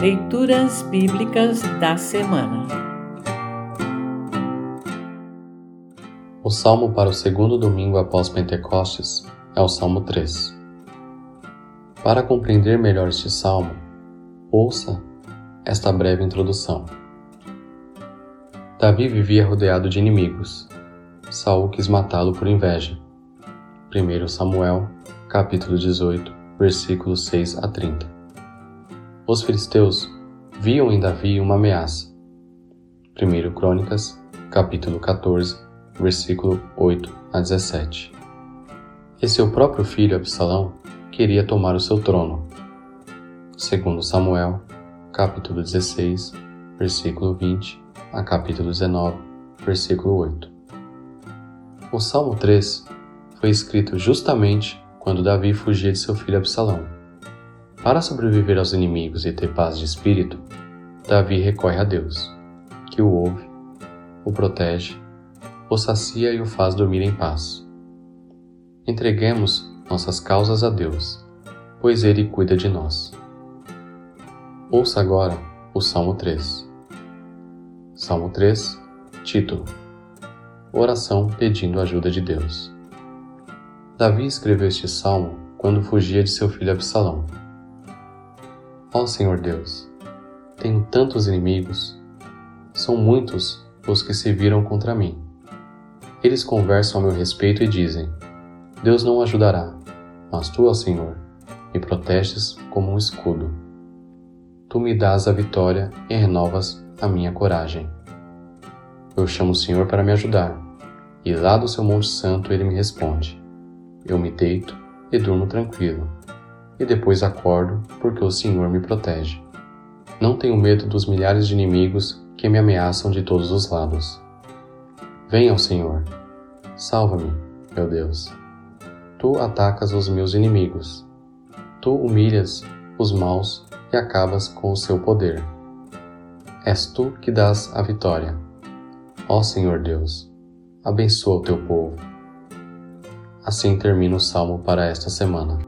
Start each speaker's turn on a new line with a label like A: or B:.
A: Leituras Bíblicas da Semana
B: O salmo para o segundo domingo após Pentecostes é o Salmo 3. Para compreender melhor este salmo, ouça esta breve introdução. Davi vivia rodeado de inimigos. Saul quis matá-lo por inveja. 1 Samuel, capítulo 18, versículos 6 a 30. Os filisteus viam em Davi uma ameaça. 1 Crônicas, capítulo 14, versículo 8 a 17. E seu próprio filho Absalão queria tomar o seu trono. 2 Samuel, capítulo 16, versículo 20 a capítulo 19, versículo 8. O Salmo 3 foi escrito justamente quando Davi fugia de seu filho Absalão. Para sobreviver aos inimigos e ter paz de espírito, Davi recorre a Deus, que o ouve, o protege, o sacia e o faz dormir em paz. Entreguemos nossas causas a Deus, pois Ele cuida de nós. Ouça agora o Salmo 3. Salmo 3, título: Oração pedindo ajuda de Deus. Davi escreveu este salmo quando fugia de seu filho Absalão. Ó Senhor Deus, tenho tantos inimigos, são muitos os que se viram contra mim. Eles conversam a meu respeito e dizem: Deus não ajudará, mas tu, ó Senhor, me proteges como um escudo. Tu me dás a vitória e renovas a minha coragem. Eu chamo o Senhor para me ajudar, e lá do seu Monte Santo ele me responde. Eu me deito e durmo tranquilo e depois acordo porque o Senhor me protege. Não tenho medo dos milhares de inimigos que me ameaçam de todos os lados. Venha ao Senhor. Salva-me, meu Deus. Tu atacas os meus inimigos. Tu humilhas os maus e acabas com o seu poder. És tu que dás a vitória. Ó Senhor Deus, abençoa o teu povo. Assim termina o salmo para esta semana.